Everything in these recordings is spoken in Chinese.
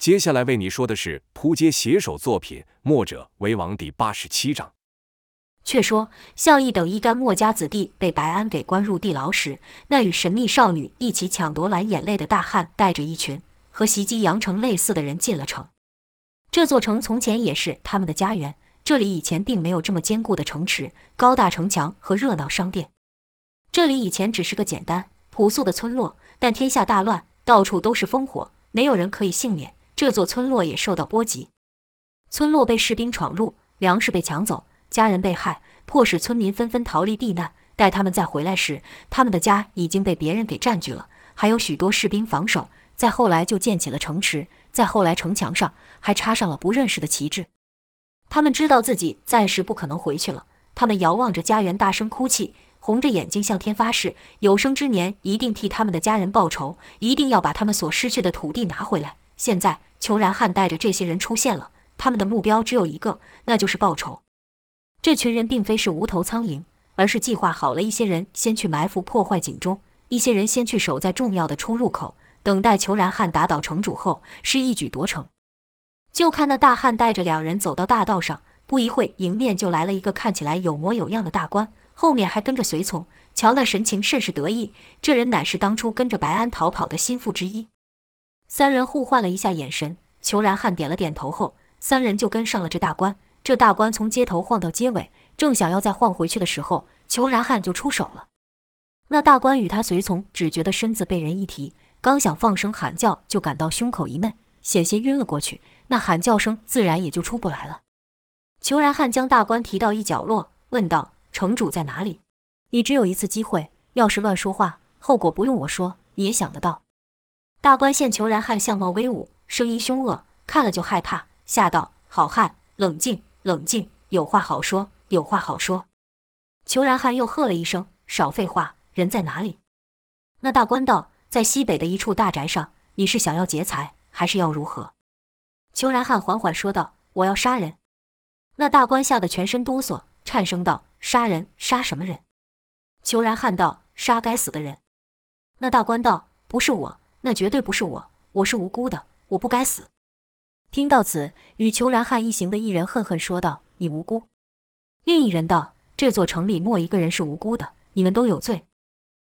接下来为你说的是扑街写手作品《墨者为王》第八十七章。却说孝义等一干墨家子弟被白安给关入地牢时，那与神秘少女一起抢夺蓝眼泪的大汉带着一群和袭击阳城类似的人进了城。这座城从前也是他们的家园，这里以前并没有这么坚固的城池、高大城墙和热闹商店。这里以前只是个简单朴素的村落，但天下大乱，到处都是烽火，没有人可以幸免。这座村落也受到波及，村落被士兵闯入，粮食被抢走，家人被害，迫使村民纷纷逃离避难。待他们再回来时，他们的家已经被别人给占据了，还有许多士兵防守。再后来就建起了城池，再后来城墙上还插上了不认识的旗帜。他们知道自己暂时不可能回去了，他们遥望着家园，大声哭泣，红着眼睛向天发誓，有生之年一定替他们的家人报仇，一定要把他们所失去的土地拿回来。现在，裘然汉带着这些人出现了，他们的目标只有一个，那就是报仇。这群人并非是无头苍蝇，而是计划好了，一些人先去埋伏破坏警钟，一些人先去守在重要的出入口，等待裘然汉打倒城主后，是一举夺城。就看那大汉带着两人走到大道上，不一会，迎面就来了一个看起来有模有样的大官，后面还跟着随从，瞧那神情甚是得意。这人乃是当初跟着白安逃跑的心腹之一。三人互换了一下眼神，裘然汉点了点头后，三人就跟上了这大官。这大官从街头晃到街尾，正想要再晃回去的时候，裘然汉就出手了。那大官与他随从只觉得身子被人一提，刚想放声喊叫，就感到胸口一闷，险些晕了过去。那喊叫声自然也就出不来了。裘然汉将大官提到一角落，问道：“城主在哪里？你只有一次机会，要是乱说话，后果不用我说，你也想得到。”大官见虬髯汉相貌威武，声音凶恶，看了就害怕，吓道：“好汉，冷静，冷静，有话好说，有话好说。”虬髯汉又喝了一声：“少废话，人在哪里？”那大官道：“在西北的一处大宅上。你是想要劫财，还是要如何？”虬髯汉缓缓说道：“我要杀人。”那大官吓得全身哆嗦，颤声道：“杀人？杀什么人？”裘然汉道：“杀该死的人。”那大官道：“不是我。”那绝对不是我，我是无辜的，我不该死。听到此，与裘然汉一行的一人恨恨说道：“你无辜。”另一人道：“这座城里没一个人是无辜的，你们都有罪。”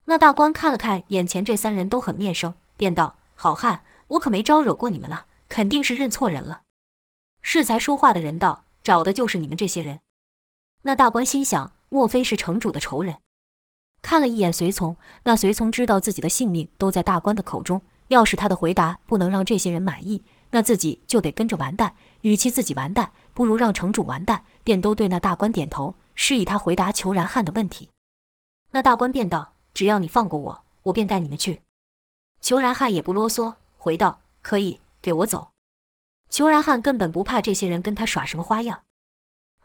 那大官看了看眼前这三人，都很面生，便道：“好汉，我可没招惹过你们了，肯定是认错人了。”适才说话的人道：“找的就是你们这些人。”那大官心想：莫非是城主的仇人？看了一眼随从，那随从知道自己的性命都在大官的口中，要是他的回答不能让这些人满意，那自己就得跟着完蛋。与其自己完蛋，不如让城主完蛋。便都对那大官点头，示意他回答裘然汉的问题。那大官便道：“只要你放过我，我便带你们去。”裘然汉也不啰嗦，回道：“可以，给我走。”裘然汉根本不怕这些人跟他耍什么花样。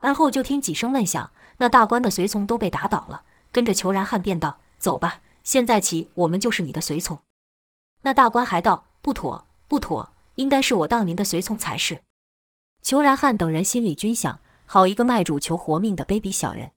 而后就听几声闷响，那大官的随从都被打倒了。跟着裘然汉便道：“走吧，现在起我们就是你的随从。”那大官还道：“不妥，不妥，应该是我当您的随从才是。”裘然汉等人心里均想：好一个卖主求活命的卑鄙小人！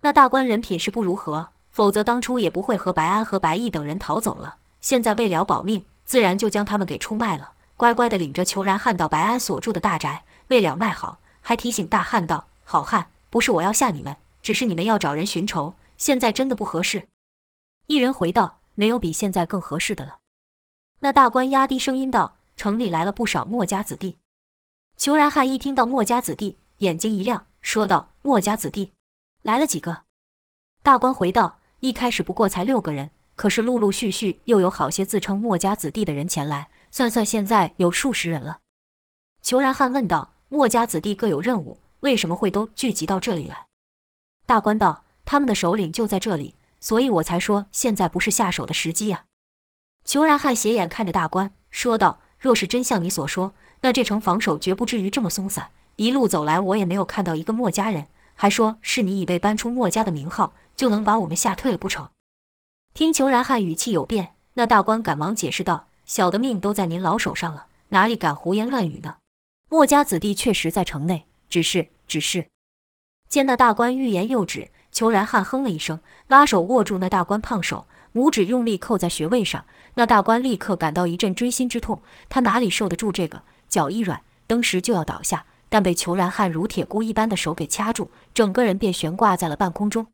那大官人品是不如何，否则当初也不会和白安和白毅等人逃走了。现在为了保命，自然就将他们给出卖了，乖乖的领着裘然汉到白安所住的大宅。为了卖好，还提醒大汉道：“好汉，不是我要吓你们，只是你们要找人寻仇。”现在真的不合适。一人回道：“没有比现在更合适的了。”那大官压低声音道：“城里来了不少墨家子弟。”裘然汉一听到墨家子弟，眼睛一亮，说道：“墨家子弟来了几个？”大官回道：“一开始不过才六个人，可是陆陆续续又有好些自称墨家子弟的人前来，算算现在有数十人了。”裘然汉问道：“墨家子弟各有任务，为什么会都聚集到这里来？”大官道。他们的首领就在这里，所以我才说现在不是下手的时机呀。虬髯汉斜眼看着大官，说道：“若是真像你所说，那这城防守绝不至于这么松散。一路走来，我也没有看到一个墨家人，还说是你以为搬出墨家的名号，就能把我们吓退了不成？”听虬髯汉语气有变，那大官赶忙解释道：“小的命都在您老手上了，哪里敢胡言乱语呢？墨家子弟确实在城内，只是，只是……”见那大官欲言又止。裘然汉哼了一声，拉手握住那大官胖手，拇指用力扣在穴位上，那大官立刻感到一阵锥心之痛。他哪里受得住这个？脚一软，登时就要倒下，但被裘然汉如铁箍一般的手给掐住，整个人便悬挂在了半空中。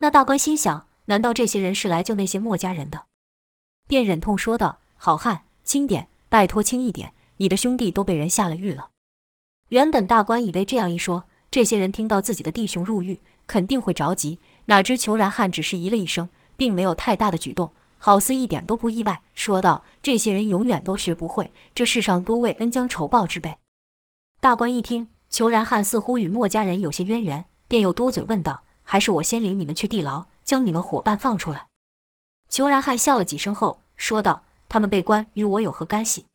那大官心想：难道这些人是来救那些墨家人的？便忍痛说道：“好汉，轻点，拜托轻一点，你的兄弟都被人下了狱了。”原本大官以为这样一说，这些人听到自己的弟兄入狱，肯定会着急。哪知裘然汉只是咦了一声，并没有太大的举动，好似一点都不意外，说道：“这些人永远都学不会，这世上多为恩将仇报之辈。”大官一听，裘然汉似乎与墨家人有些渊源，便又多嘴问道：“还是我先领你们去地牢，将你们伙伴放出来？”裘然汉笑了几声后说道：“他们被关与我有何干系？”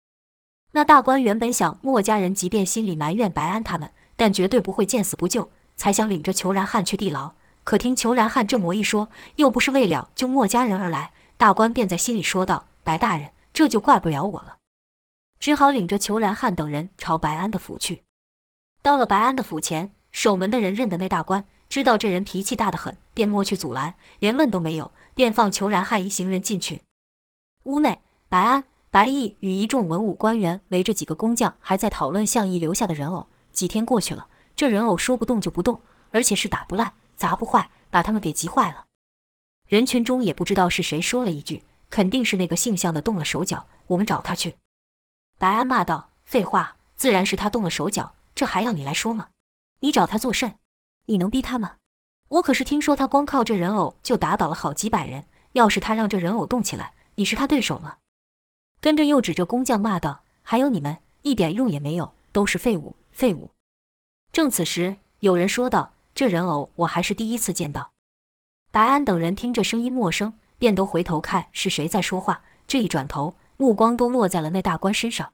那大官原本想，墨家人即便心里埋怨白安他们，但绝对不会见死不救，才想领着裘然汉去地牢。可听裘然汉这么一说，又不是为了救墨家人而来，大官便在心里说道：“白大人，这就怪不了我了。”只好领着裘然汉等人朝白安的府去。到了白安的府前，守门的人认得那大官，知道这人脾气大得很，便摸去阻拦，连问都没有，便放裘然汉一行人进去。屋内，白安、白毅与一众文武官员围着几个工匠，还在讨论项义留下的人偶。几天过去了，这人偶说不动就不动，而且是打不烂。砸不坏，把他们给急坏了。人群中也不知道是谁说了一句：“肯定是那个姓向的动了手脚，我们找他去。”白安骂道：“废话，自然是他动了手脚，这还要你来说吗？你找他作甚？你能逼他吗？我可是听说他光靠这人偶就打倒了好几百人，要是他让这人偶动起来，你是他对手吗？”跟着又指着工匠骂道：“还有你们，一点用也没有，都是废物，废物！”正此时，有人说道。这人偶我还是第一次见到。白安等人听着声音陌生，便都回头看是谁在说话。这一转头，目光都落在了那大官身上。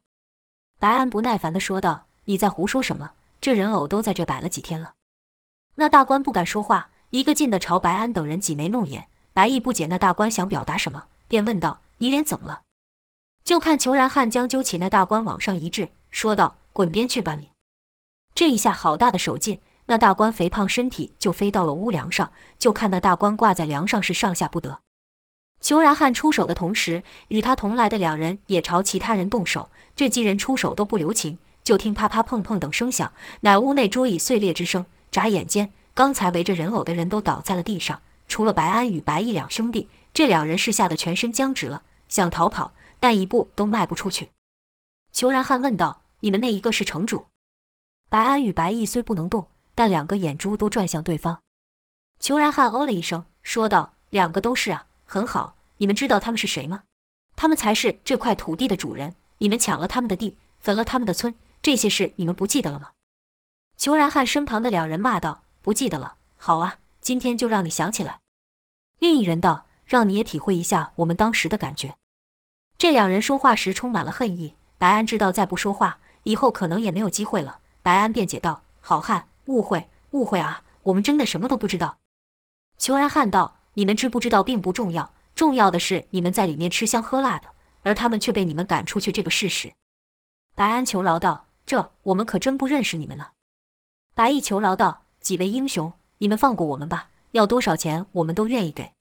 白安不耐烦地说道：“你在胡说什么？这人偶都在这摆了几天了。”那大官不敢说话，一个劲地朝白安等人挤眉弄眼。白毅不解那大官想表达什么，便问道：“你脸怎么了？”就看裘然汉将揪起那大官往上一掷，说道：“滚边去吧你！”这一下好大的手劲。那大官肥胖身体就飞到了屋梁上，就看那大官挂在梁上是上下不得。虬髯汉出手的同时，与他同来的两人也朝其他人动手。这几人出手都不留情，就听啪啪碰碰等声响，乃屋内桌椅碎裂之声。眨眼间，刚才围着人偶的人都倒在了地上，除了白安与白毅两兄弟，这两人是吓得全身僵直了，想逃跑，但一步都迈不出去。虬髯汉问道：“你们那一个是城主？”白安与白毅虽不能动。但两个眼珠都转向对方，裘然汉哦了一声，说道：“两个都是啊，很好。你们知道他们是谁吗？他们才是这块土地的主人。你们抢了他们的地，焚了他们的村，这些事你们不记得了吗？”裘然汉身旁的两人骂道：“不记得了。好啊，今天就让你想起来。”另一人道：“让你也体会一下我们当时的感觉。”这两人说话时充满了恨意。白安知道再不说话，以后可能也没有机会了。白安辩解道：“好汉。”误会，误会啊！我们真的什么都不知道。虬髯汉道：“你们知不知道并不重要，重要的是你们在里面吃香喝辣的，而他们却被你们赶出去这个事实。”白安求饶道：“这我们可真不认识你们了。”白毅求饶道：“几位英雄，你们放过我们吧，要多少钱我们都愿意给。”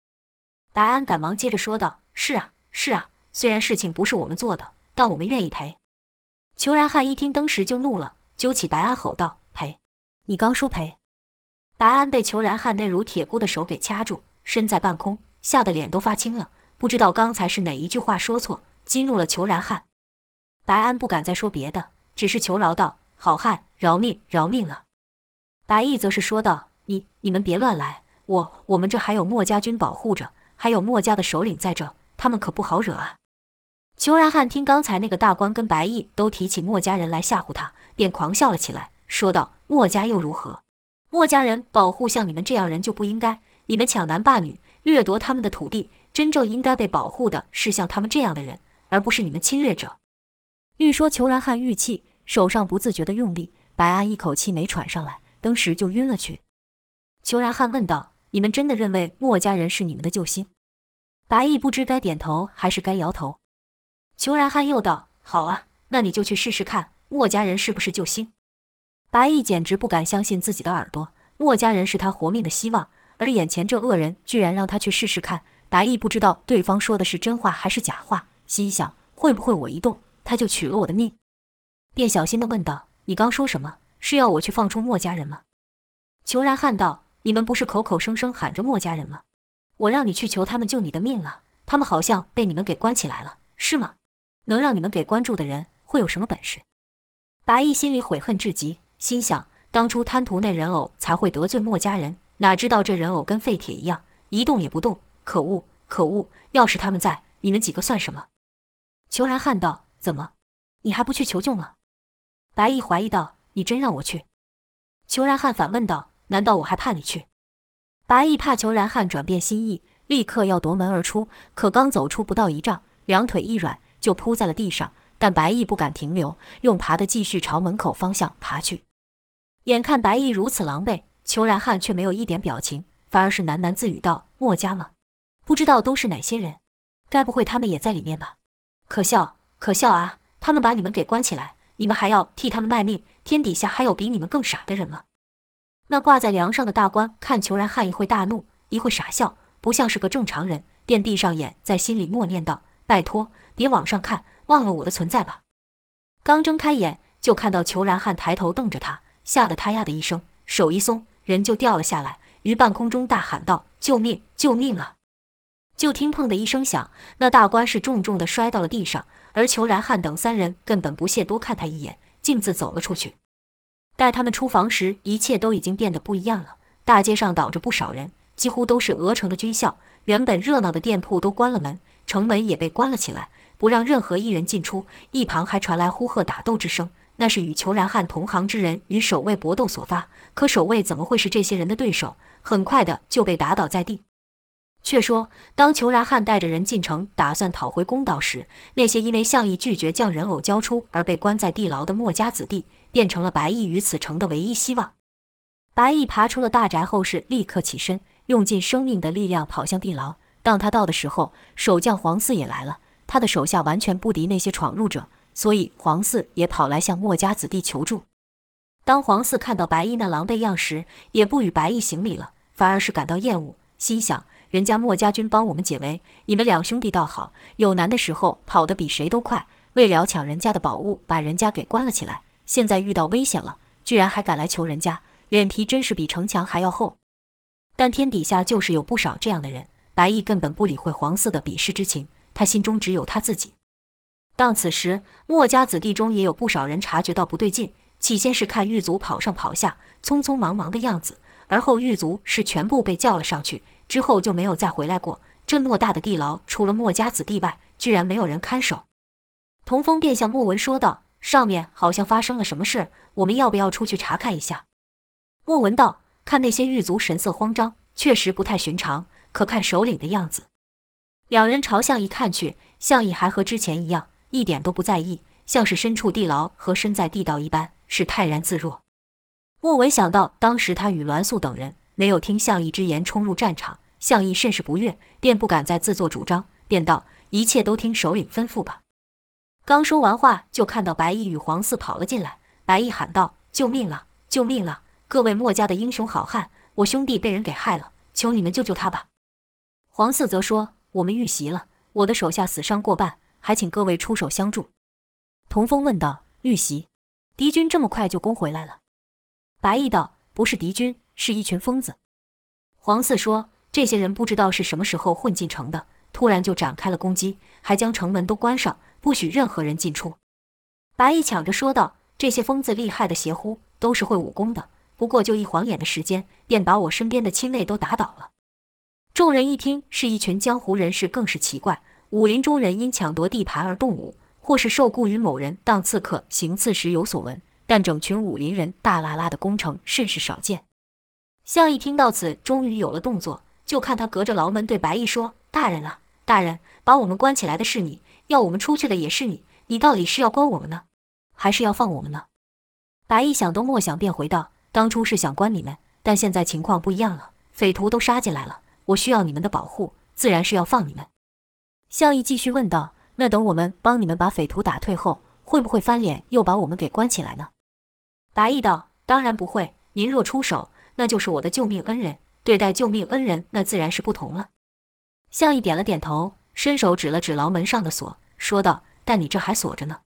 白安赶忙接着说道：“是啊，是啊，虽然事情不是我们做的，但我们愿意赔。”裘然汉一听，当时就怒了，揪起白安吼道：“赔！”你刚说赔，白安被裘然汉那如铁箍的手给掐住，身在半空，吓得脸都发青了，不知道刚才是哪一句话说错，激怒了裘然汉。白安不敢再说别的，只是求饶道：“好汉，饶命，饶命了。”白毅则是说道：“你你们别乱来，我我们这还有墨家军保护着，还有墨家的首领在这，他们可不好惹啊。”裘然汉听刚才那个大官跟白毅都提起墨家人来吓唬他，便狂笑了起来。说道：“墨家又如何？墨家人保护像你们这样人就不应该。你们抢男霸女，掠夺他们的土地，真正应该被保护的是像他们这样的人，而不是你们侵略者。”欲说裘然汉郁气，手上不自觉地用力，白安一口气没喘上来，当时就晕了去。裘然汉问道：“你们真的认为墨家人是你们的救星？”白毅不知该点头还是该摇头。虬髯汉又道：“好啊，那你就去试试看，墨家人是不是救星。”白毅简直不敢相信自己的耳朵，墨家人是他活命的希望，而眼前这恶人居然让他去试试看。白毅不知道对方说的是真话还是假话，心想会不会我一动他就取了我的命，便小心地问道：“你刚说什么？是要我去放出墨家人吗？”虬髯汉道：“你们不是口口声声喊着墨家人吗？我让你去求他们救你的命了，他们好像被你们给关起来了，是吗？能让你们给关注的人会有什么本事？”白毅心里悔恨至极，心想当初贪图那人偶才会得罪墨家人，哪知道这人偶跟废铁一样，一动也不动。可恶，可恶！要是他们在，你们几个算什么？裘然汉道：“怎么，你还不去求救吗？”白毅怀疑道：“你真让我去？”裘然汉反问道：“难道我还怕你去？”白毅怕裘然汉转变心意，立刻要夺门而出，可刚走出不到一丈，两腿一软就扑在了地上。但白毅不敢停留，用爬的继续朝门口方向爬去。眼看白毅如此狼狈，裘然汉却没有一点表情，反而是喃喃自语道：“墨家吗？”不知道都是哪些人，该不会他们也在里面吧？可笑，可笑啊！他们把你们给关起来，你们还要替他们卖命？天底下还有比你们更傻的人吗？那挂在梁上的大官看裘然汉一会大怒，一会傻笑，不像是个正常人，便闭上眼，在心里默念道：“拜托，别往上看，忘了我的存在吧。”刚睁开眼，就看到裘然汉抬头瞪着他，吓得他呀的一声，手一松，人就掉了下来，于半空中大喊道：“救命！救命啊！”就听砰的一声响，那大官是重重的摔到了地上，而裘然汉等三人根本不屑多看他一眼，径自走了出去。待他们出房时，一切都已经变得不一样了。大街上倒着不少人，几乎都是鹅城的军校。原本热闹的店铺都关了门，城门也被关了起来，不让任何一人进出。一旁还传来呼喝打斗之声，那是与裘然汉同行之人与守卫搏斗所发。可守卫怎么会是这些人的对手？很快的就被打倒在地。却说，当裘然汉带着人进城，打算讨回公道时，那些因为项义拒绝将人偶交出而被关在地牢的墨家子弟，变成了白毅与此城的唯一希望。白毅爬出了大宅后，是立刻起身，用尽生命的力量跑向地牢。当他到的时候，守将黄四也来了。他的手下完全不敌那些闯入者，所以黄四也跑来向墨家子弟求助。当黄四看到白毅那狼狈样时，也不与白毅行礼了，反而是感到厌恶，心想。人家墨家军帮我们解围，你们两兄弟倒好，有难的时候跑得比谁都快。为了抢人家的宝物，把人家给关了起来。现在遇到危险了，居然还敢来求人家，脸皮真是比城墙还要厚。但天底下就是有不少这样的人。白毅根本不理会黄四的鄙视之情，他心中只有他自己。当此时，墨家子弟中也有不少人察觉到不对劲，起先是看狱卒跑上跑下，匆匆忙忙的样子，而后狱卒是全部被叫了上去。之后就没有再回来过。这偌大的地牢，除了墨家子弟外，居然没有人看守。童风便向莫文说道：“上面好像发生了什么事，我们要不要出去查看一下？”莫文道：“看那些狱卒神色慌张，确实不太寻常。可看首领的样子。”两人朝向义看去，向义还和之前一样，一点都不在意，像是身处地牢和身在地道一般，是泰然自若。莫文想到当时他与栾素等人。没有听向义之言，冲入战场，向义甚是不悦，便不敢再自作主张，便道：“一切都听首领吩咐吧。”刚说完话，就看到白毅与黄四跑了进来。白毅喊道：“救命了！救命了！各位墨家的英雄好汉，我兄弟被人给害了，求你们救救他吧。”黄四则说：“我们遇袭了，我的手下死伤过半，还请各位出手相助。”童风问道：“遇袭？敌军这么快就攻回来了？”白毅道：“不是敌军。”是一群疯子，黄四说：“这些人不知道是什么时候混进城的，突然就展开了攻击，还将城门都关上，不许任何人进出。”白毅抢着说道：“这些疯子厉害的邪乎，都是会武功的，不过就一晃眼的时间，便把我身边的亲卫都打倒了。”众人一听是一群江湖人士，更是奇怪：武林中人因抢夺地盘而动武，或是受雇于某人当刺客行刺时有所闻，但整群武林人大剌剌的攻城，甚是少见。项义听到此，终于有了动作，就看他隔着牢门对白毅说：“大人啊，大人，把我们关起来的是你，要我们出去的也是你，你到底是要关我们呢，还是要放我们呢？”白毅想都莫想，便回道：“当初是想关你们，但现在情况不一样了，匪徒都杀进来了，我需要你们的保护，自然是要放你们。”项义继续问道：“那等我们帮你们把匪徒打退后，会不会翻脸又把我们给关起来呢？”白毅道：“当然不会，您若出手。”那就是我的救命恩人，对待救命恩人，那自然是不同了。向义点了点头，伸手指了指牢门上的锁，说道：“但你这还锁着呢。”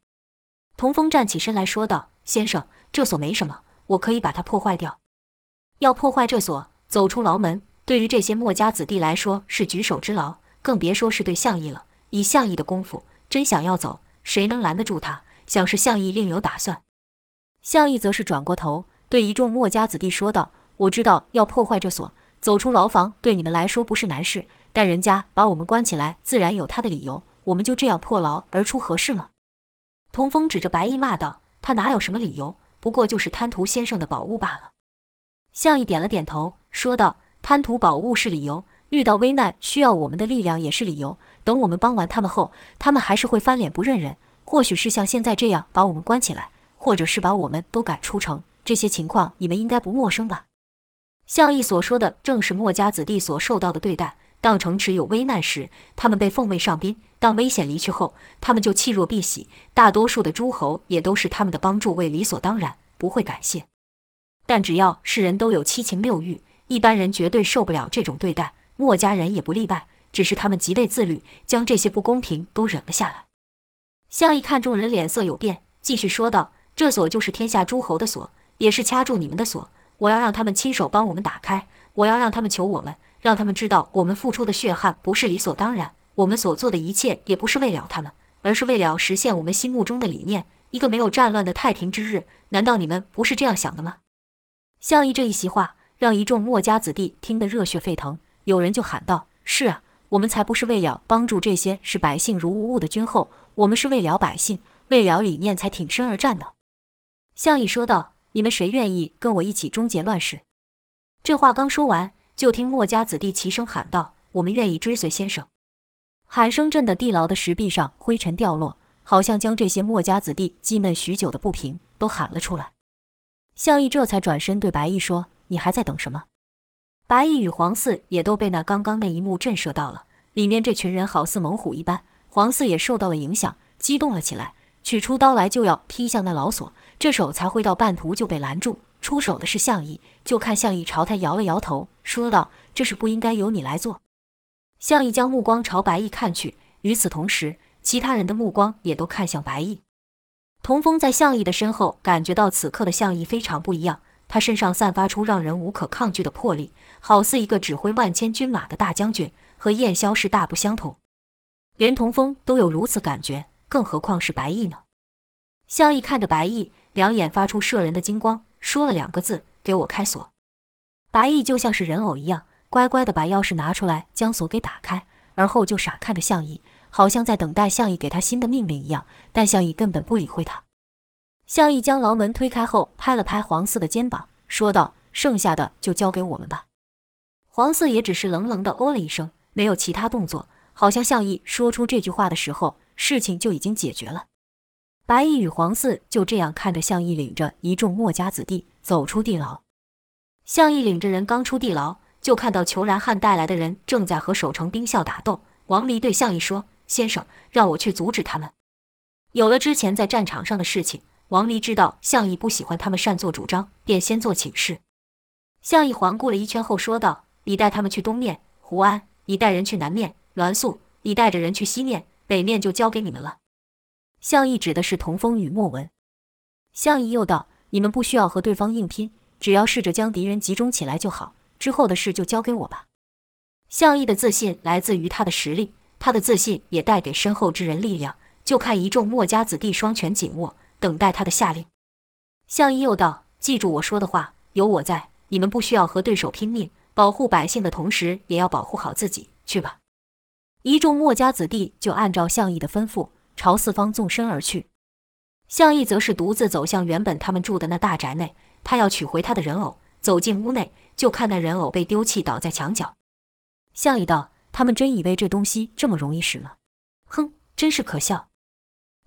童风站起身来说道：“先生，这锁没什么，我可以把它破坏掉。要破坏这锁，走出牢门，对于这些墨家子弟来说是举手之劳，更别说是对项义了。以项义的功夫，真想要走，谁能拦得住他？想是项义另有打算。”项义则是转过头，对一众墨家子弟说道：“我知道要破坏这锁，走出牢房对你们来说不是难事。”但人家把我们关起来，自然有他的理由。我们就这样破牢而出，合适吗？童风指着白衣骂道：“他哪有什么理由？不过就是贪图先生的宝物罢了。”项义点了点头，说道：“贪图宝物是理由，遇到危难需要我们的力量也是理由。等我们帮完他们后，他们还是会翻脸不认人。或许是像现在这样把我们关起来，或者是把我们都赶出城。这些情况你们应该不陌生吧？”向义所说的正是墨家子弟所受到的对待。当城池有危难时，他们被奉为上宾；当危险离去后，他们就弃若敝屣。大多数的诸侯也都是他们的帮助为理所当然，不会感谢。但只要是人都有七情六欲，一般人绝对受不了这种对待，墨家人也不例外。只是他们极为自律，将这些不公平都忍了下来。项义看众人脸色有变，继续说道：“这锁就是天下诸侯的锁，也是掐住你们的锁。我要让他们亲手帮我们打开，我要让他们求我们。”让他们知道，我们付出的血汗不是理所当然，我们所做的一切也不是为了他们，而是为了实现我们心目中的理念——一个没有战乱的太平之日。难道你们不是这样想的吗？项义这一席话，让一众墨家子弟听得热血沸腾，有人就喊道：“是啊，我们才不是为了帮助这些视百姓如无物的君后，我们是为了百姓，为了理念才挺身而战的。”项羽说道：“你们谁愿意跟我一起终结乱世？”这话刚说完。就听墨家子弟齐声喊道：“我们愿意追随先生！”喊声震得地牢的石壁上灰尘掉落，好像将这些墨家子弟积闷许久的不平都喊了出来。项羽这才转身对白毅说：“你还在等什么？”白毅与黄四也都被那刚刚那一幕震慑到了，里面这群人好似猛虎一般。黄四也受到了影响，激动了起来，取出刀来就要劈向那老锁，这手才挥到半途就被拦住。出手的是向义，就看向义朝他摇了摇头，说道：“这事不应该由你来做。”向义将目光朝白毅看去，与此同时，其他人的目光也都看向白毅。童风在向义的身后，感觉到此刻的向义非常不一样，他身上散发出让人无可抗拒的魄力，好似一个指挥万千军马的大将军，和燕萧是大不相同。连童风都有如此感觉，更何况是白毅呢？向义看着白毅，两眼发出摄人的金光。说了两个字：“给我开锁。”白毅就像是人偶一样，乖乖的把钥匙拿出来，将锁给打开，而后就傻看着向义，好像在等待向义给他新的命令一样。但向义根本不理会他。向义将牢门推开后，拍了拍黄四的肩膀，说道：“剩下的就交给我们吧。”黄四也只是冷冷的哦了一声，没有其他动作，好像向义说出这句话的时候，事情就已经解决了。白毅与黄四就这样看着向义领着一众墨家子弟走出地牢。向义领着人刚出地牢，就看到裘然汉带来的人正在和守城兵校打斗。王离对向义说：“先生，让我去阻止他们。”有了之前在战场上的事情，王离知道向义不喜欢他们擅作主张，便先做请示。向义环顾了一圈后说道：“你带他们去东面，胡安；你带人去南面，栾素；你带着人去西面，北面就交给你们了。”向义指的是童风与莫文。向义又道：“你们不需要和对方硬拼，只要试着将敌人集中起来就好。之后的事就交给我吧。”向义的自信来自于他的实力，他的自信也带给身后之人力量。就看一众墨家子弟双拳紧握，等待他的下令。向义又道：“记住我说的话，有我在，你们不需要和对手拼命，保护百姓的同时，也要保护好自己。去吧。”一众墨家子弟就按照向义的吩咐。朝四方纵身而去，向义则是独自走向原本他们住的那大宅内。他要取回他的人偶，走进屋内，就看那人偶被丢弃倒在墙角。向义道：“他们真以为这东西这么容易使吗？哼，真是可笑。”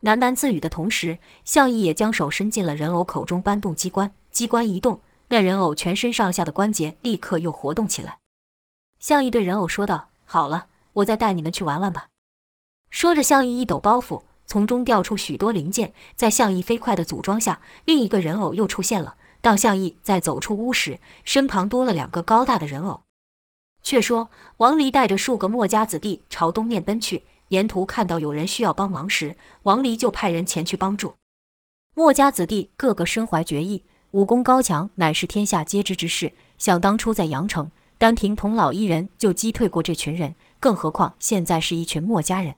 喃喃自语的同时，向义也将手伸进了人偶口中，搬动机关，机关一动，那人偶全身上下的关节立刻又活动起来。向义对人偶说道：“好了，我再带你们去玩玩吧。”说着，向义一抖包袱，从中掉出许多零件，在向义飞快的组装下，另一个人偶又出现了。当向义再走出屋时，身旁多了两个高大的人偶。却说王离带着数个墨家子弟朝东面奔去，沿途看到有人需要帮忙时，王离就派人前去帮助。墨家子弟个个身怀绝艺，武功高强，乃是天下皆知之事。想当初在阳城，单凭童老一人就击退过这群人，更何况现在是一群墨家人。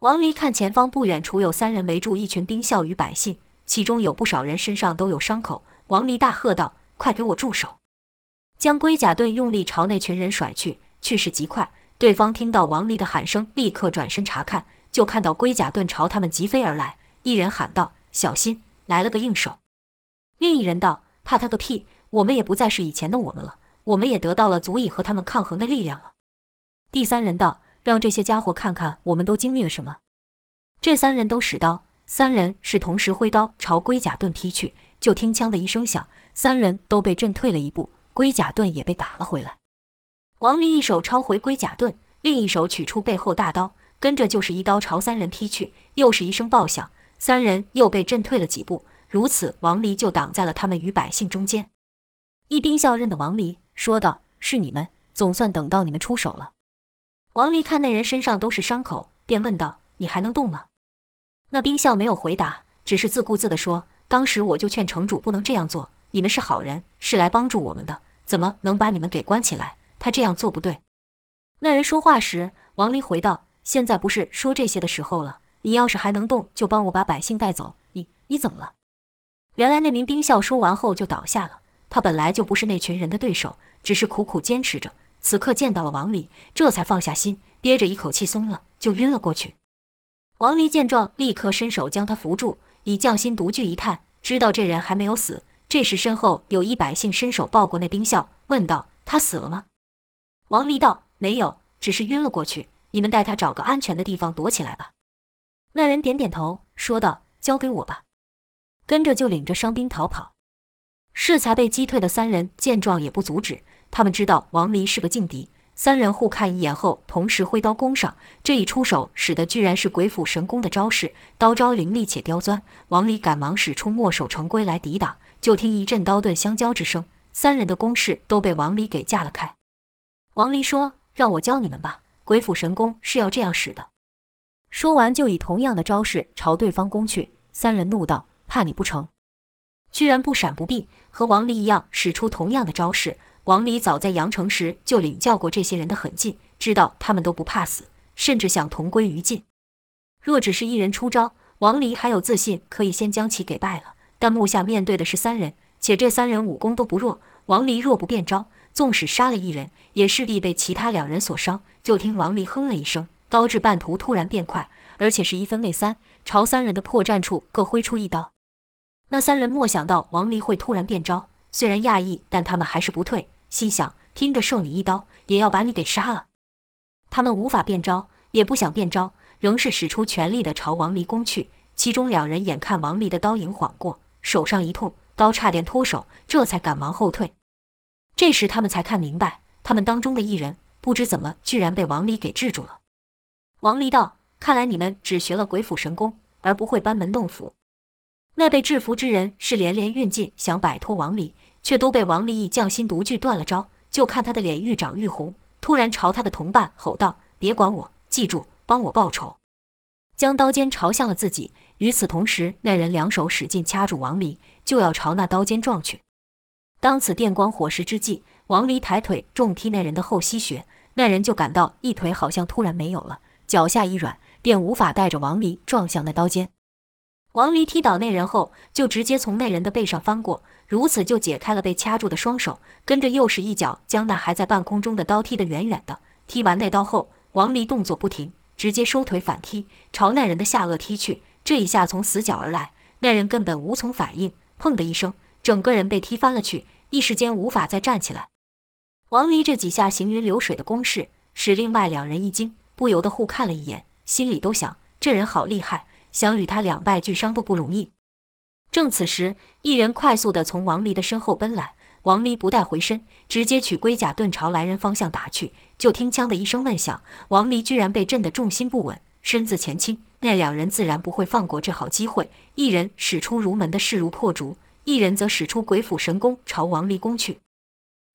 王离看前方不远处有三人围住一群兵校与百姓，其中有不少人身上都有伤口。王离大喝道：“快给我住手！”将龟甲盾用力朝那群人甩去，去势极快。对方听到王离的喊声，立刻转身查看，就看到龟甲盾朝他们疾飞而来。一人喊道：“小心，来了个硬手！”另一人道：“怕他个屁！我们也不再是以前的我们了，我们也得到了足以和他们抗衡的力量了。”第三人道：“让这些家伙看看我们都经历了什么。”这三人都使刀，三人是同时挥刀朝龟甲盾劈去。就听“枪”的一声响，三人都被震退了一步，龟甲盾也被打了回来。王离一手抄回龟甲盾，另一手取出背后大刀，跟着就是一刀朝三人劈去。又是一声爆响，三人又被震退了几步。如此，王离就挡在了他们与百姓中间。一兵校认得王离，说道：“是你们，总算等到你们出手了。”王离看那人身上都是伤口，便问道：“你还能动吗？”那兵校没有回答，只是自顾自地说。当时我就劝城主不能这样做，你们是好人，是来帮助我们的，怎么能把你们给关起来？他这样做不对。那人说话时，王离回道：“现在不是说这些的时候了。你要是还能动，就帮我把百姓带走。你你怎么了？”原来那名兵校说完后就倒下了。他本来就不是那群人的对手，只是苦苦坚持着。此刻见到了王离，这才放下心，憋着一口气松了，就晕了过去。王离见状，立刻伸手将他扶住。以匠心独具一探，知道这人还没有死。这时身后有一百姓伸手抱过那兵校，问道：“他死了吗？”王离道：“没有，只是晕了过去。你们带他找个安全的地方躲起来吧。”那人点点头，说道：“交给我吧。”跟着就领着伤兵逃跑。适才被击退的三人见状也不阻止，他们知道王离是个劲敌。三人互看一眼后，同时挥刀攻上。这一出手，使得居然是鬼斧神工的招式，刀招凌厉且刁钻。王离赶忙使出墨守成规来抵挡，就听一阵刀盾相交之声，三人的攻势都被王离给架了开。王离说：“让我教你们吧，鬼斧神工是要这样使的。”说完，就以同样的招式朝对方攻去。三人怒道：“怕你不成？居然不闪不避，和王离一样使出同样的招式。”王离早在阳城时就领教过这些人的狠劲，知道他们都不怕死，甚至想同归于尽。若只是一人出招，王离还有自信可以先将其给败了。但目下面对的是三人，且这三人武功都不弱，王离若不变招，纵使杀了一人，也势必被其他两人所伤。就听王离哼了一声，刀至半途突然变快，而且是一分为三，朝三人的破绽处各挥出一刀。那三人莫想到王离会突然变招。虽然讶异，但他们还是不退，心想拼着受你一刀，也要把你给杀了。他们无法变招，也不想变招，仍是使出全力的朝王离攻去。其中两人眼看王离的刀影晃过，手上一痛，刀差点脱手，这才赶忙后退。这时他们才看明白，他们当中的一人不知怎么居然被王离给制住了。王离道：“看来你们只学了鬼斧神工，而不会班门弄斧。”那被制服之人是连连运劲，想摆脱王离，却都被王离以匠心独具断了招。就看他的脸愈长愈红，突然朝他的同伴吼道：“别管我，记住帮我报仇！”将刀尖朝向了自己。与此同时，那人两手使劲掐住王离，就要朝那刀尖撞去。当此电光火石之际，王离抬腿重踢那人的后溪穴，那人就感到一腿好像突然没有了，脚下一软，便无法带着王离撞向那刀尖。王离踢倒那人后，就直接从那人的背上翻过，如此就解开了被掐住的双手。跟着又是一脚将那还在半空中的刀踢得远远的。踢完那刀后，王离动作不停，直接收腿反踢，朝那人的下颚踢去。这一下从死角而来，那人根本无从反应，砰的一声，整个人被踢翻了去，一时间无法再站起来。王离这几下行云流水的攻势，使另外两人一惊，不由得互看了一眼，心里都想：这人好厉害。想与他两败俱伤都不容易。正此时，一人快速地从王离的身后奔来，王离不待回身，直接取龟甲盾朝来人方向打去。就听“枪”的一声闷响，王离居然被震得重心不稳，身子前倾。那两人自然不会放过这好机会，一人使出如门的势如破竹，一人则使出鬼斧神工朝王离攻去。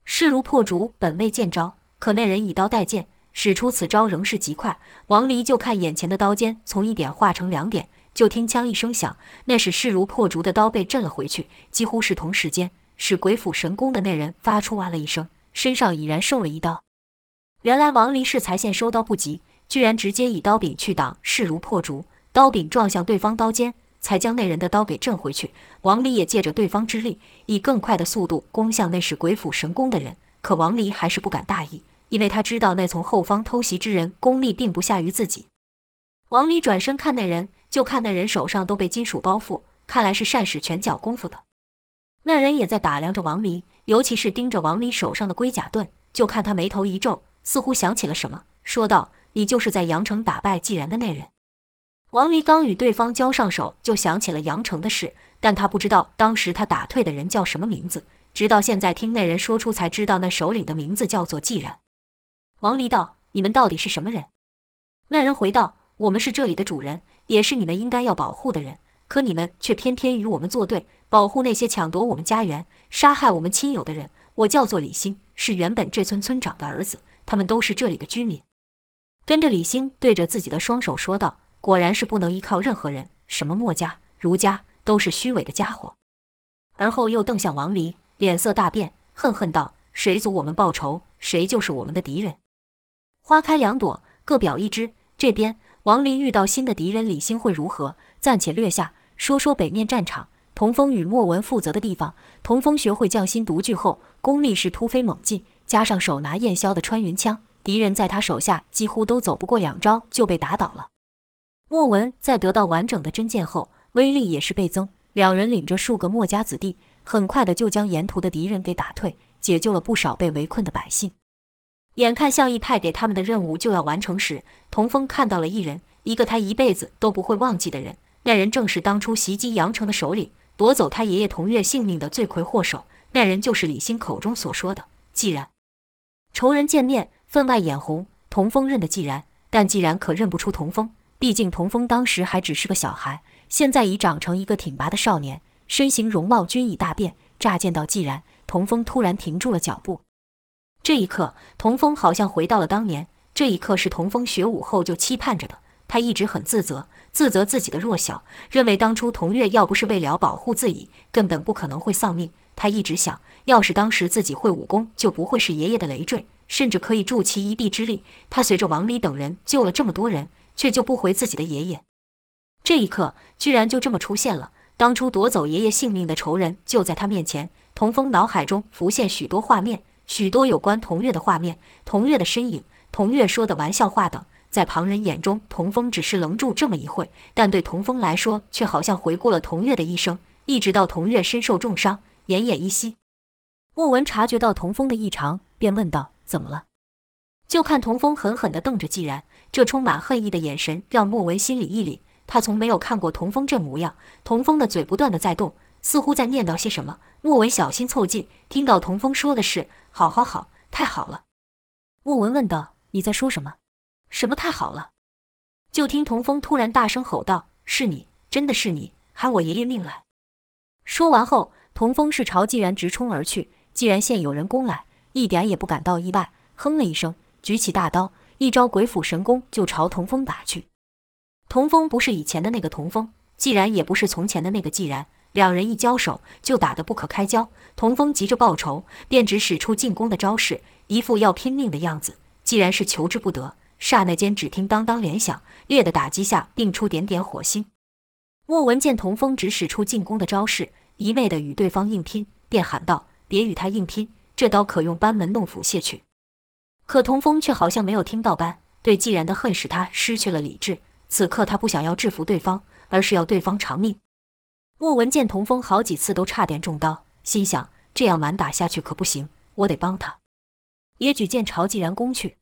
势如破竹本未见招，可那人以刀代剑，使出此招仍是极快。王离就看眼前的刀尖从一点化成两点，就听枪一声响，那是势如破竹的刀被震了回去。几乎是同时间，使鬼斧神工的那人发出哇了一声，身上已然受了一刀。原来王离是才线收刀不及，居然直接以刀柄去挡，势如破竹，刀柄撞向对方刀尖，才将那人的刀给震回去。王离也借着对方之力，以更快的速度攻向那使鬼斧神工的人。可王离还是不敢大意，因为他知道那从后方偷袭之人功力并不下于自己。王离转身看那人，就看那人手上都被金属包覆，看来是善使拳脚功夫的。那人也在打量着王离，尤其是盯着王离手上的龟甲盾，就看他眉头一皱，似乎想起了什么，说道：“你就是在阳城打败纪然的那人。”王离刚与对方交上手，就想起了阳城的事，但他不知道当时他打退的人叫什么名字。直到现在，听那人说出，才知道那首领的名字叫做季然。王离道：“你们到底是什么人？”那人回道：“我们是这里的主人，也是你们应该要保护的人。可你们却偏偏与我们作对，保护那些抢夺我们家园、杀害我们亲友的人。我叫做李兴，是原本这村村长的儿子。他们都是这里的居民。”跟着李兴对着自己的双手说道：“果然是不能依靠任何人，什么墨家、儒家都是虚伪的家伙。”而后又瞪向王离。脸色大变，恨恨道：“谁阻我们报仇，谁就是我们的敌人。”花开两朵，各表一枝。这边王离遇到新的敌人李兴会如何？暂且略下，说说北面战场。童风与莫文负责的地方。童风学会匠心独具后，功力是突飞猛进，加上手拿燕霄的穿云枪，敌人在他手下几乎都走不过两招就被打倒了。莫文在得到完整的真剑后，威力也是倍增。两人领着数个墨家子弟。很快的就将沿途的敌人给打退，解救了不少被围困的百姓。眼看向义派给他们的任务就要完成时，童风看到了一人，一个他一辈子都不会忘记的人。那人正是当初袭击阳城的首领，夺走他爷爷童月性命的罪魁祸首。那人就是李欣口中所说的既然。仇人见面，分外眼红。童风认得既然，但既然可认不出童风，毕竟童风当时还只是个小孩，现在已长成一个挺拔的少年。身形容貌均已大变，乍见到既然，童风突然停住了脚步。这一刻，童风好像回到了当年。这一刻是童风学武后就期盼着的。他一直很自责，自责自己的弱小，认为当初童月要不是为了保护自己，根本不可能会丧命。他一直想，要是当时自己会武功，就不会是爷爷的累赘，甚至可以助其一臂之力。他随着王离等人救了这么多人，却救不回自己的爷爷。这一刻，居然就这么出现了。当初夺走爷爷性命的仇人就在他面前，童风脑海中浮现许多画面，许多有关童月的画面，童月的身影，童月说的玩笑话等，在旁人眼中，童风只是愣住这么一会，但对童风来说，却好像回顾了童月的一生，一直到童月身受重伤，奄奄一息。莫文察觉到童风的异常，便问道：“怎么了？”就看童风狠狠地瞪着季然，这充满恨意的眼神让莫文心里一凛。他从没有看过童风这模样，童风的嘴不断地在动，似乎在念叨些什么。莫文小心凑近，听到童风说的是“好好好，太好了”。莫文问道：“你在说什么？什么太好了？”就听童风突然大声吼道：“是你，真的是你，喊我爷爷命来！”说完后，童风是朝季然直冲而去。既然现有人攻来，一点也不感到意外，哼了一声，举起大刀，一招鬼斧神工就朝童风打去。童风不是以前的那个童风，既然也不是从前的那个既然，两人一交手就打得不可开交。童风急着报仇，便只使出进攻的招式，一副要拼命的样子。既然是求之不得，刹那间只听当当连响，烈的打击下迸出点点火星。莫文见童风只使出进攻的招式，一味的与对方硬拼，便喊道：“别与他硬拼，这刀可用班门弄斧卸去。”可童风却好像没有听到般，对季然的恨使他失去了理智。此刻他不想要制服对方，而是要对方偿命。莫文见童风好几次都差点中刀，心想这样蛮打下去可不行，我得帮他。也举剑朝纪然攻去。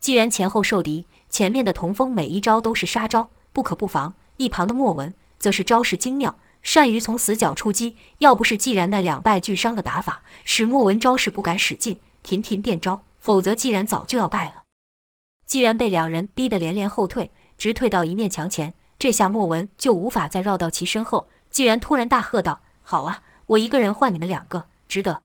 既然前后受敌，前面的童风每一招都是杀招，不可不防；一旁的莫文则是招式精妙，善于从死角出击。要不是纪然那两败俱伤的打法，使莫文招式不敢使劲，频频变招，否则既然早就要败了。既然被两人逼得连连后退。直退到一面墙前，这下莫文就无法再绕到其身后。既然突然大喝道：“好啊，我一个人换你们两个，值得！”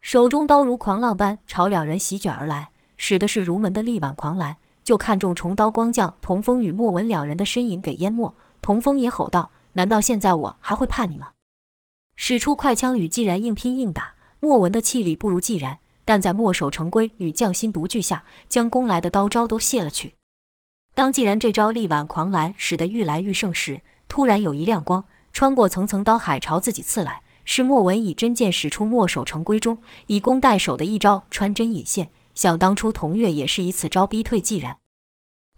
手中刀如狂浪般朝两人席卷而来。使的是如门的力挽狂澜，就看中重刀光将童风与莫文两人的身影给淹没。童风也吼道：“难道现在我还会怕你吗？”使出快枪与既然硬拼硬打。莫文的气力不如既然，但在墨守成规与匠心独具下，将攻来的刀招都卸了去。当既然这招力挽狂澜使得愈来愈盛时，突然有一亮光穿过层层刀海朝自己刺来，是莫文以真剑使出墨守成规中以攻代守的一招穿针引线。想当初童月也是以此招逼退既然，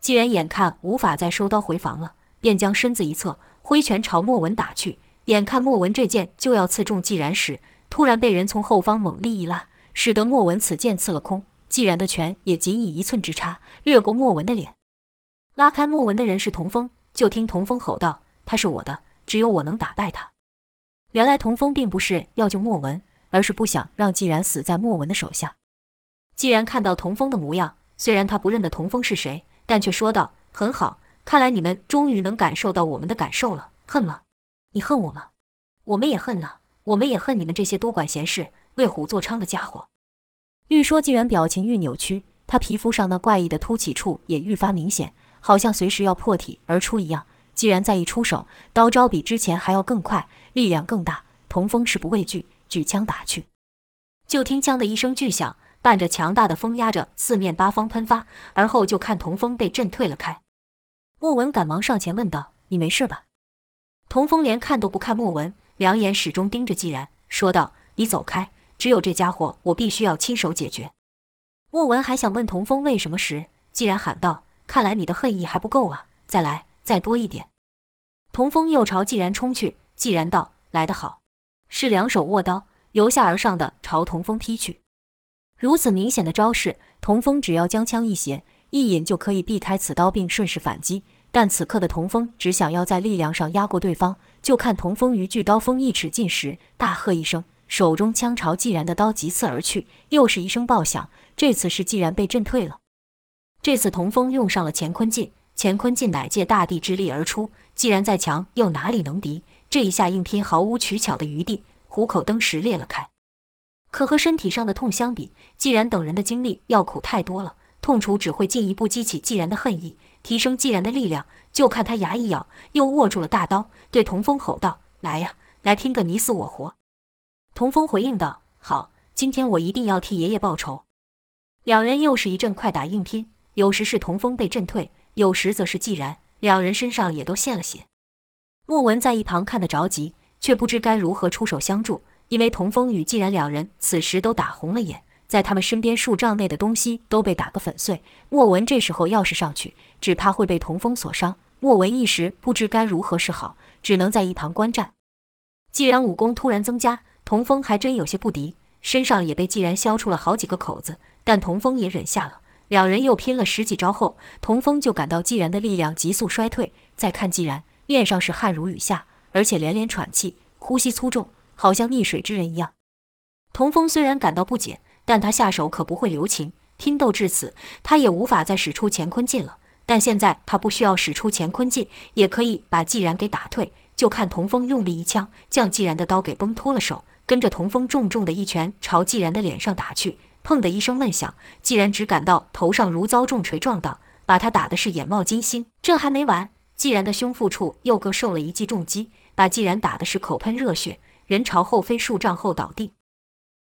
既然眼看无法再收刀回防了，便将身子一侧，挥拳朝莫文打去。眼看莫文这剑就要刺中既然时，突然被人从后方猛力一拉，使得莫文此剑刺了空。既然的拳也仅以一寸之差掠过莫文的脸。拉开莫文的人是童风，就听童风吼道：“他是我的，只有我能打败他。”原来童风并不是要救莫文，而是不想让既然死在莫文的手下。既然看到童风的模样，虽然他不认得童风是谁，但却说道：“很好，看来你们终于能感受到我们的感受了。恨吗？你恨我吗？我们也恨了，我们也恨你们这些多管闲事、为虎作伥的家伙。”愈说，既然表情愈扭曲，他皮肤上那怪异的凸起处也愈发明显。好像随时要破体而出一样。既然再一出手，刀招比之前还要更快，力量更大。童风是不畏惧，举枪打去。就听“锵”的一声巨响，伴着强大的风压着四面八方喷发，而后就看童风被震退了开。莫文赶忙上前问道：“你没事吧？”童风连看都不看莫文，两眼始终盯着既然，说道：“你走开，只有这家伙，我必须要亲手解决。”莫文还想问童风为什么时，既然喊道。看来你的恨意还不够啊！再来，再多一点。童风又朝既然冲去，既然道：“来得好！”是两手握刀，由下而上的朝童风劈去。如此明显的招式，童风只要将枪一斜一引，就可以避开此刀，并顺势反击。但此刻的童风只想要在力量上压过对方。就看童风于巨刀锋一尺近时，大喝一声，手中枪朝既然的刀急刺而去。又是一声爆响，这次是既然被震退了。这次童风用上了乾坤劲，乾坤劲乃借大地之力而出，既然再强又哪里能敌？这一下硬拼毫无取巧的余地，虎口登时裂了开。可和身体上的痛相比，既然等人的经历要苦太多了，痛楚只会进一步激起既然的恨意，提升既然的力量。就看他牙一咬，又握住了大刀，对童风吼道：“来呀，来拼个你死我活！”童风回应道：“好，今天我一定要替爷爷报仇。”两人又是一阵快打硬拼。有时是童风被震退，有时则是既然，两人身上也都献了血。莫文在一旁看得着急，却不知该如何出手相助，因为童风与既然两人此时都打红了眼，在他们身边数丈内的东西都被打个粉碎。莫文这时候要是上去，只怕会被童风所伤。莫文一时不知该如何是好，只能在一旁观战。既然武功突然增加，童风还真有些不敌，身上也被既然削出了好几个口子，但童风也忍下了。两人又拼了十几招后，童风就感到既然的力量急速衰退。再看既然，面上是汗如雨下，而且连连喘气，呼吸粗重，好像溺水之人一样。童风虽然感到不解，但他下手可不会留情。拼斗至此，他也无法再使出乾坤劲了。但现在他不需要使出乾坤劲，也可以把既然给打退。就看童风用力一枪，将既然的刀给崩脱了手，跟着童风重重的一拳朝既然的脸上打去。砰的一声闷响，既然只感到头上如遭重锤撞到，把他打的是眼冒金星。这还没完，既然的胸腹处又各受了一记重击，把既然打的是口喷热血，人朝后飞数丈后倒地。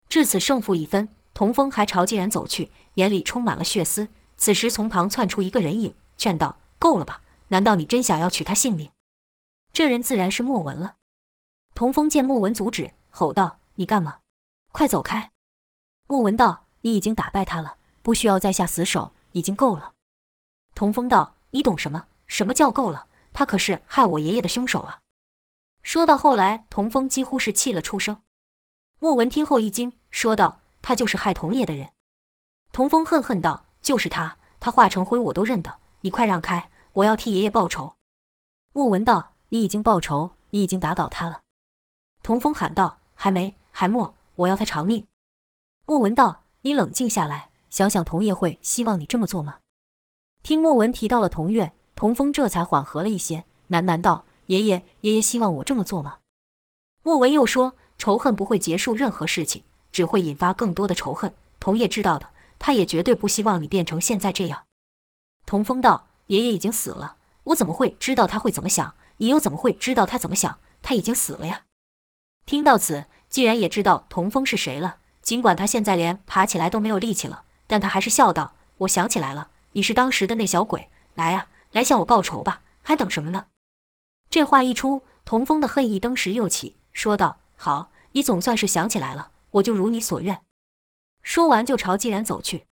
至此胜负已分，童风还朝既然走去，眼里充满了血丝。此时从旁窜出一个人影，劝道：“够了吧？难道你真想要取他性命？”这人自然是莫文了。童风见莫文阻止，吼道：“你干嘛？快走开！”莫文道。你已经打败他了，不需要再下死手，已经够了。童风道：“你懂什么？什么叫够了？他可是害我爷爷的凶手啊！”说到后来，童风几乎是气了出声。莫文听后一惊，说道：“他就是害童爷的人。”童风恨恨道：“就是他，他化成灰我都认得。你快让开，我要替爷爷报仇。”莫文道：“你已经报仇，你已经打倒他了。”童风喊道：“还没，还没，我要他偿命。”莫文道。你冷静下来，想想童爷会希望你这么做吗？听莫文提到了童月，童风这才缓和了一些，喃喃道：“爷爷，爷爷希望我这么做吗？”莫文又说：“仇恨不会结束任何事情，只会引发更多的仇恨。童爷知道的，他也绝对不希望你变成现在这样。童风道：“爷爷已经死了，我怎么会知道他会怎么想？你又怎么会知道他怎么想？他已经死了呀。”听到此，既然也知道童风是谁了，尽管他现在连爬起来都没有力气了，但他还是笑道：“我想起来了，你是当时的那小鬼，来啊，来向我报仇吧，还等什么呢？”这话一出，童风的恨意登时又起，说道：“好，你总算是想起来了，我就如你所愿。”说完就朝季然走去。